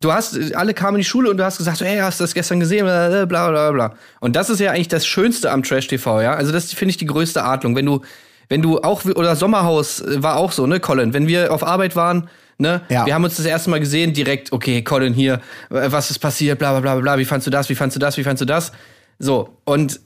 Speaker 5: Du hast, alle kamen in die Schule und du hast gesagt, so, hey, hast du das gestern gesehen? Bla, bla, bla, bla. Und das ist ja eigentlich das Schönste am Trash TV, ja. Also das finde ich die größte Adlung. Wenn du, wenn du auch, oder Sommerhaus äh, war auch so, ne, Colin? Wenn wir auf Arbeit waren, ne, ja. wir haben uns das erste Mal gesehen, direkt, okay, Colin hier, was ist passiert, bla, bla, bla, bla, wie fandst du das, wie fandst du das, wie fandst du das? So. Und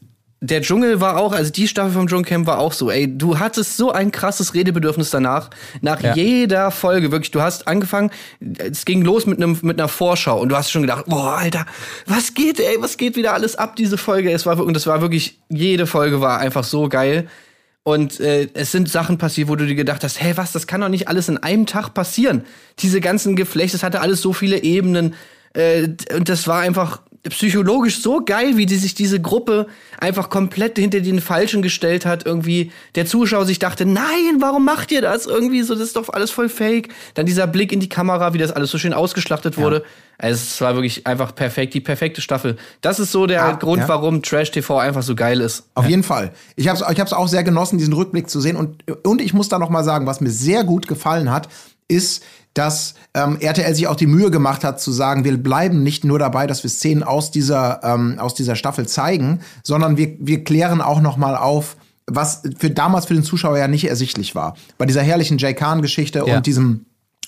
Speaker 5: der Dschungel war auch, also die Staffel vom Dschungelcamp war auch so, ey, du hattest so ein krasses Redebedürfnis danach. Nach ja. jeder Folge, wirklich, du hast angefangen, es ging los mit einem mit einer Vorschau und du hast schon gedacht, boah, Alter, was geht, ey, was geht wieder alles ab, diese Folge? Es war und das war wirklich, jede Folge war einfach so geil. Und äh, es sind Sachen passiert, wo du dir gedacht hast, hey, was, das kann doch nicht alles in einem Tag passieren. Diese ganzen Geflechte, das hatte alles so viele Ebenen. Äh, und das war einfach psychologisch so geil, wie die sich diese Gruppe einfach komplett hinter den Falschen gestellt hat. Irgendwie der Zuschauer sich dachte, nein, warum macht ihr das? Irgendwie so, das ist doch alles voll fake. Dann dieser Blick in die Kamera, wie das alles so schön ausgeschlachtet wurde. Ja. Also es war wirklich einfach perfekt, die perfekte Staffel. Das ist so der ah, Grund, ja. warum Trash TV einfach so geil ist.
Speaker 6: Auf ja. jeden Fall. Ich habe es ich hab's auch sehr genossen, diesen Rückblick zu sehen. Und, und ich muss da noch mal sagen, was mir sehr gut gefallen hat, ist, dass ähm, RTL sich auch die Mühe gemacht hat zu sagen, wir bleiben nicht nur dabei, dass wir Szenen aus dieser, ähm, aus dieser Staffel zeigen, sondern wir, wir klären auch noch mal auf, was für damals für den Zuschauer ja nicht ersichtlich war. Bei dieser herrlichen Jay Kahn-Geschichte ja. und diesem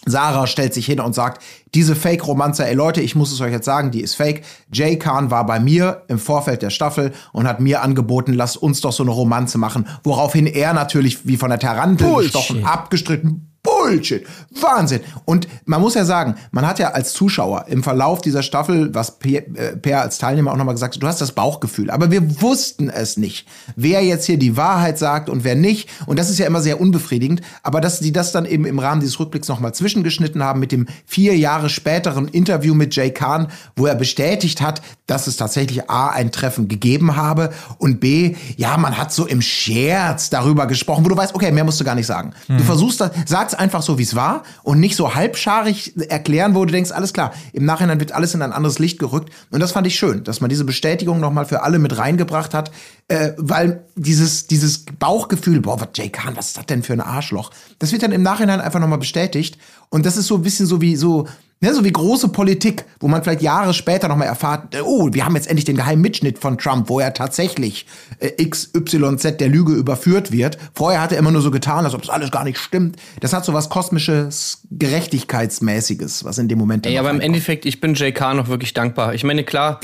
Speaker 6: Sarah stellt sich hin und sagt, diese Fake-Romanze, ey Leute, ich muss es euch jetzt sagen, die ist fake. Jay Kahn war bei mir im Vorfeld der Staffel und hat mir angeboten, lasst uns doch so eine Romanze machen. Woraufhin er natürlich wie von der Tarantel gestochen, abgestritten, Bullshit. Wahnsinn. Und man muss ja sagen, man hat ja als Zuschauer im Verlauf dieser Staffel, was Per, äh, als Teilnehmer auch nochmal gesagt hat, du hast das Bauchgefühl. Aber wir wussten es nicht, wer jetzt hier die Wahrheit sagt und wer nicht. Und das ist ja immer sehr unbefriedigend. Aber dass die das dann eben im Rahmen dieses Rückblicks nochmal zwischengeschnitten haben mit dem vier Jahre späteren Interview mit Jay Kahn, wo er bestätigt hat, dass es tatsächlich A, ein Treffen gegeben habe und B, ja, man hat so im Scherz darüber gesprochen, wo du weißt, okay, mehr musst du gar nicht sagen. Mhm. Du versuchst das, sagst einfach so, wie es war und nicht so halbscharig erklären, wo du denkst, alles klar, im Nachhinein wird alles in ein anderes Licht gerückt. Und das fand ich schön, dass man diese Bestätigung nochmal für alle mit reingebracht hat, äh, weil dieses, dieses Bauchgefühl, boah, was Jay Kahn, was ist das denn für ein Arschloch? Das wird dann im Nachhinein einfach nochmal bestätigt. Und das ist so ein bisschen so wie so, Ne, so wie große Politik, wo man vielleicht Jahre später nochmal erfahrt, oh, wir haben jetzt endlich den geheimen Mitschnitt von Trump, wo er tatsächlich äh, XYZ der Lüge überführt wird. Vorher hat er immer nur so getan, als ob das alles gar nicht stimmt. Das hat so was kosmisches, Gerechtigkeitsmäßiges, was in dem Moment.
Speaker 5: Ey, aber im Endeffekt, ich bin JK noch wirklich dankbar. Ich meine, klar,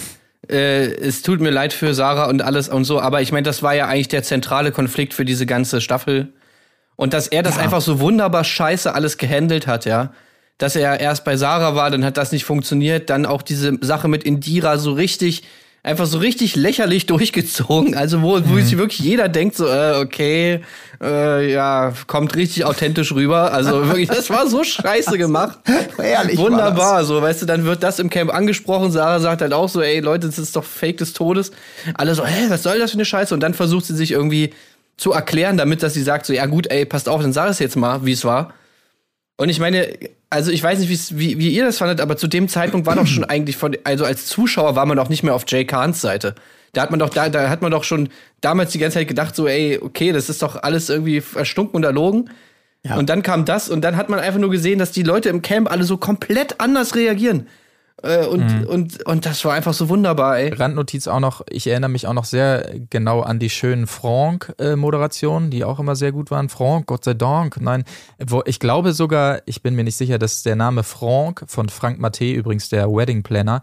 Speaker 5: äh, es tut mir leid für Sarah und alles und so, aber ich meine, das war ja eigentlich der zentrale Konflikt für diese ganze Staffel. Und dass er das ja. einfach so wunderbar scheiße alles gehandelt hat, ja dass er erst bei Sarah war, dann hat das nicht funktioniert, dann auch diese Sache mit Indira so richtig, einfach so richtig lächerlich durchgezogen. Also wo, wo sich wirklich jeder denkt, so, äh, okay, äh, ja, kommt richtig authentisch rüber. Also wirklich, das war so scheiße gemacht.
Speaker 6: Ehrlich
Speaker 5: Wunderbar, so, weißt du, dann wird das im Camp angesprochen. Sarah sagt halt auch so, ey Leute, das ist doch Fake des Todes. Alle so, hä, was soll das für eine Scheiße? Und dann versucht sie sich irgendwie zu erklären, damit, dass sie sagt so, ja gut, ey, passt auf, dann sag es jetzt mal, wie es war. Und ich meine, also ich weiß nicht, wie, wie ihr das fandet, aber zu dem Zeitpunkt war doch schon eigentlich von, also als Zuschauer war man doch nicht mehr auf Jay Kahns Seite. Da hat man doch, da, da hat man doch schon damals die ganze Zeit gedacht, so, ey, okay, das ist doch alles irgendwie erstunken und erlogen. Und dann kam das und dann hat man einfach nur gesehen, dass die Leute im Camp alle so komplett anders reagieren. Äh, und, und, und das war einfach so wunderbar, ey.
Speaker 1: Randnotiz auch noch, ich erinnere mich auch noch sehr genau an die schönen Franck-Moderationen, die auch immer sehr gut waren. Franck, Gott sei Dank. Nein, wo, ich glaube sogar, ich bin mir nicht sicher, dass der Name Franck von Frank Matte, übrigens der Wedding Planner,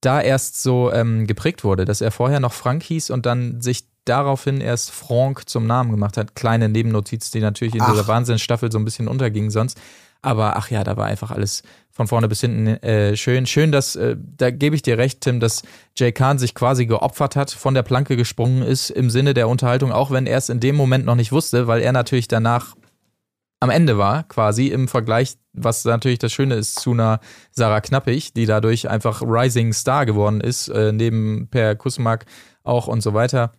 Speaker 1: da erst so ähm, geprägt wurde, dass er vorher noch Frank hieß und dann sich daraufhin erst Franck zum Namen gemacht hat. Kleine Nebennotiz, die natürlich in
Speaker 6: Ach.
Speaker 1: dieser Wahnsinnsstaffel so ein bisschen unterging sonst. Aber ach ja, da war einfach alles von vorne bis hinten äh, schön. Schön, dass, äh, da gebe ich dir recht, Tim, dass Jay Khan sich quasi geopfert hat, von der Planke gesprungen ist im Sinne der Unterhaltung, auch wenn er es in dem Moment noch nicht wusste, weil er natürlich danach am Ende war, quasi im Vergleich, was natürlich das Schöne ist zu einer Sarah Knappig, die dadurch einfach Rising Star geworden ist, äh, neben Per Kusmak auch und so weiter.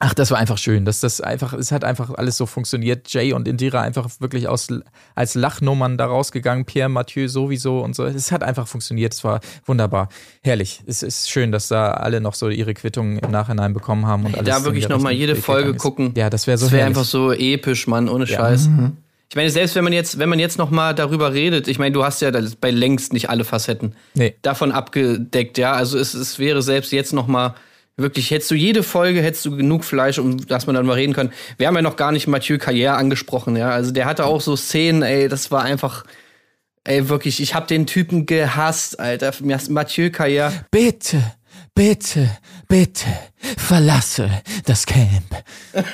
Speaker 1: Ach, das war einfach schön, dass das einfach, es hat einfach alles so funktioniert. Jay und Indira einfach wirklich aus, als Lachnummern da rausgegangen, Pierre Mathieu sowieso und so. Es hat einfach funktioniert, es war wunderbar, herrlich. Es ist schön, dass da alle noch so ihre Quittungen im Nachhinein bekommen haben und alles.
Speaker 5: Da wirklich
Speaker 1: der
Speaker 5: noch mal
Speaker 1: richtigen
Speaker 5: jede Folge gucken.
Speaker 1: Ja, das wäre so
Speaker 5: Das wäre einfach so episch, Mann, ohne Scheiß. Ich meine, selbst wenn man jetzt, wenn man jetzt noch mal darüber redet, ich meine, du hast ja das bei längst nicht alle Facetten
Speaker 1: Nee.
Speaker 5: davon abgedeckt, ja. Also es, es wäre selbst jetzt noch mal wirklich, hättest du jede Folge, hättest du genug Fleisch, um dass man dann mal reden kann. Wir haben ja noch gar nicht Mathieu Carrière angesprochen, ja. Also der hatte auch so Szenen, ey, das war einfach, ey, wirklich, ich hab den Typen gehasst, Alter. Mathieu Carrière.
Speaker 1: Bitte, bitte, bitte, verlasse das Camp.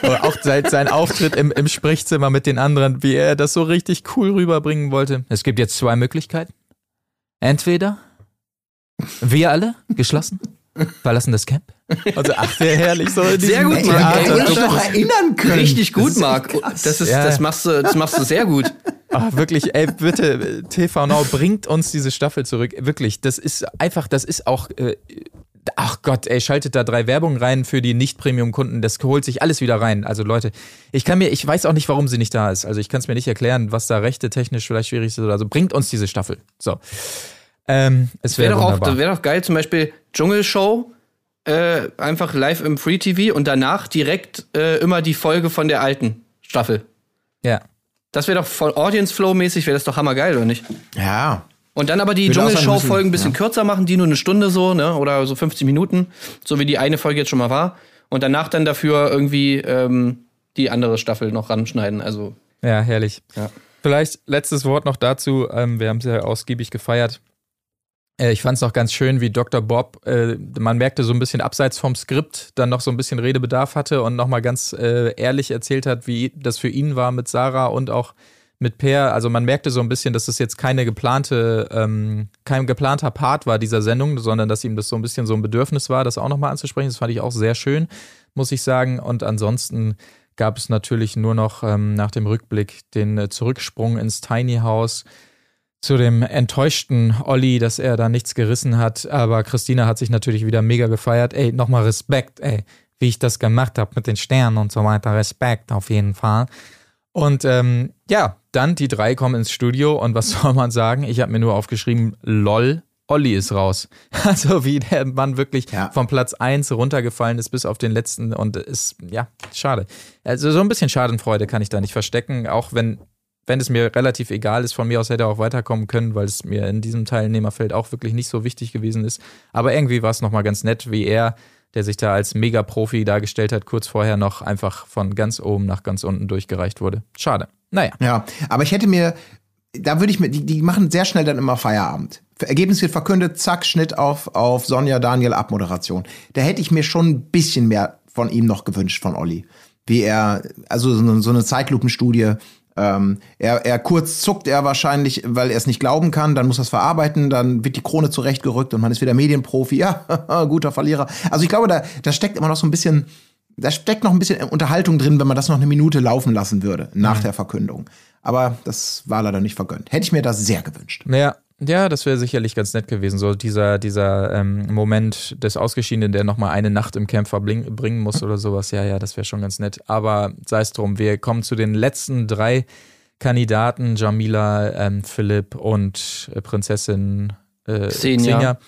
Speaker 1: Oder auch seit sein Auftritt im, im Sprechzimmer mit den anderen, wie er das so richtig cool rüberbringen wollte. Es gibt jetzt zwei Möglichkeiten. Entweder wir alle, geschlossen, verlassen das Camp. Also, ach, wäre herrlich, so
Speaker 5: Sehr gut, ohne
Speaker 6: uns
Speaker 5: Scheiß.
Speaker 6: noch erinnern können.
Speaker 5: Richtig gut, Marc. Das, ist,
Speaker 1: Ja.
Speaker 5: das, machst du, das machst du sehr gut.
Speaker 1: Ach, wirklich, ey, bitte, TV Now bringt uns diese Staffel zurück. Wirklich, das ist einfach, das ist auch. Äh, ach Gott, ey, schaltet da drei Werbungen rein für die Nicht-Premium-Kunden. Das holt sich alles wieder rein. Also Leute, ich kann mir, ich weiß auch nicht, warum sie nicht da ist. Also ich kann es mir nicht erklären, was da rechte technisch vielleicht schwierig ist oder so. Bringt uns diese Staffel. So. Ähm, es
Speaker 5: Wäre
Speaker 1: wäre
Speaker 5: doch, auch- wär doch geil, zum Beispiel Dschungelshow, äh, einfach live im Free TV und danach direkt äh, immer die Folge von der alten Staffel.
Speaker 1: ja.
Speaker 5: Das wäre doch voll Audience Flow-mäßig, wäre das doch hammergeil, oder nicht?
Speaker 6: Ja.
Speaker 5: Und dann aber die Dschungelshow-Folgen ein bisschen kürzer machen, die nur eine Stunde so, ne? Oder so 50 Minuten, so wie die eine Folge jetzt schon mal war. Und danach dann dafür irgendwie ähm, die andere Staffel noch ranschneiden. Also,
Speaker 1: Ja, herrlich.
Speaker 5: Ja.
Speaker 1: Vielleicht letztes Wort noch dazu. Ähm, wir haben es ja ausgiebig gefeiert. Äh, ich fand es noch ganz schön, wie Dr. Bob, äh, man merkte so ein bisschen abseits vom Skript, dann noch so ein bisschen Redebedarf hatte und nochmal ganz äh, ehrlich erzählt hat, wie das für ihn war mit Sarah und auch mit Per. Also man merkte so ein bisschen, dass das jetzt keine geplante, ähm, kein geplanter Part war dieser Sendung, sondern dass ihm das so ein bisschen so ein Bedürfnis war, das auch nochmal anzusprechen. Das fand ich auch sehr schön, muss ich sagen. Und ansonsten gab es natürlich nur noch ähm, nach dem Rückblick den äh, Zurücksprung ins Tiny House zu dem enttäuschten Olli, dass er da nichts gerissen hat. Aber Christina hat sich natürlich wieder mega gefeiert. Ey, nochmal Respekt, ey, wie ich das gemacht habe mit den Sternen und so weiter. Respekt auf jeden Fall. Und ähm, ja, dann die drei kommen ins Studio und was soll man sagen? Ich habe mir nur aufgeschrieben, lol, Olli ist raus. Also wie der Mann wirklich
Speaker 6: Ja.
Speaker 1: vom Platz 1 runtergefallen ist bis auf den letzten und ist, ja, schade. Also so ein bisschen Schadenfreude kann ich da nicht verstecken, auch wenn, wenn es mir relativ egal ist, von mir aus hätte er auch weiterkommen können, weil es mir in diesem Teilnehmerfeld auch wirklich nicht so wichtig gewesen ist. Aber irgendwie war es nochmal ganz nett, wie er, der sich da als Mega-Profi dargestellt hat, kurz vorher noch einfach von ganz oben nach ganz unten durchgereicht wurde. Schade. Naja.
Speaker 6: Ja, aber ich hätte mir, da würde ich mir, die, die machen sehr schnell dann immer Feierabend. Ergebnis wird verkündet, zack, Schnitt auf, auf Sonja Daniel Abmoderation. Da hätte ich mir schon ein bisschen mehr von ihm noch gewünscht, von Olli. Wie er, also so eine, Zeitlupenstudie, Ähm, er, er kurz zuckt er wahrscheinlich, weil er es nicht glauben kann, dann muss er es verarbeiten, dann wird die Krone zurechtgerückt und man ist wieder Medienprofi. Ja, guter Verlierer. Also ich glaube, da, da steckt immer noch so ein bisschen, da steckt noch ein bisschen Unterhaltung drin, wenn man das noch eine Minute laufen lassen würde nach der Verkündung. Aber das war leider nicht vergönnt. Hätte ich mir das sehr gewünscht.
Speaker 1: Ja, ja, das wäre sicherlich ganz nett gewesen. So dieser, dieser ähm, Moment des Ausgeschiedenen, der nochmal eine Nacht im Camp verbringen, bringen muss oder sowas. Ja, ja, das wäre schon ganz nett. Aber sei es drum, wir kommen zu den letzten drei Kandidaten: Jamila, ähm, Philipp und äh, Prinzessin äh,
Speaker 5: Xenia.
Speaker 1: Xenia.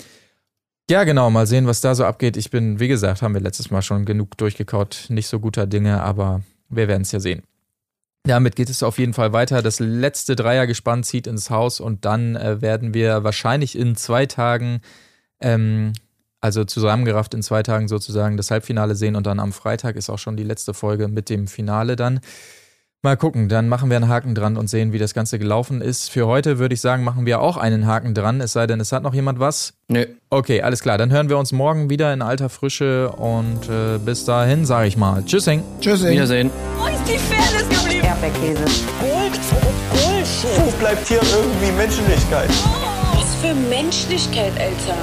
Speaker 1: Ja, genau, mal sehen, was da so abgeht. Ich bin, wie gesagt, haben wir letztes Mal schon genug durchgekaut. Nicht so guter Dinge, aber wir werden es ja sehen. Damit geht es auf jeden Fall weiter. Das letzte Dreiergespann zieht ins Haus und dann äh, werden wir wahrscheinlich in zwei Tagen, ähm, also zusammengerafft in zwei Tagen sozusagen, das Halbfinale sehen und dann am Freitag ist auch schon die letzte Folge mit dem Finale dann. Mal gucken, dann machen wir einen Haken dran und sehen, wie das Ganze gelaufen ist. Für heute würde ich sagen, machen wir auch einen Haken dran, es sei denn, es hat noch jemand was.
Speaker 5: Nö.
Speaker 1: Okay, alles klar, dann hören wir uns morgen wieder in alter Frische und äh, bis dahin sage ich mal Tschüssing.
Speaker 6: Tschüss. ey.
Speaker 5: Wiedersehen.
Speaker 2: Wo ist die Fairness?
Speaker 3: Erdbeerkäse.
Speaker 2: Gold, Bullshit.
Speaker 4: Wo bleibt hier irgendwie Menschlichkeit?
Speaker 2: Was für Menschlichkeit, Alter.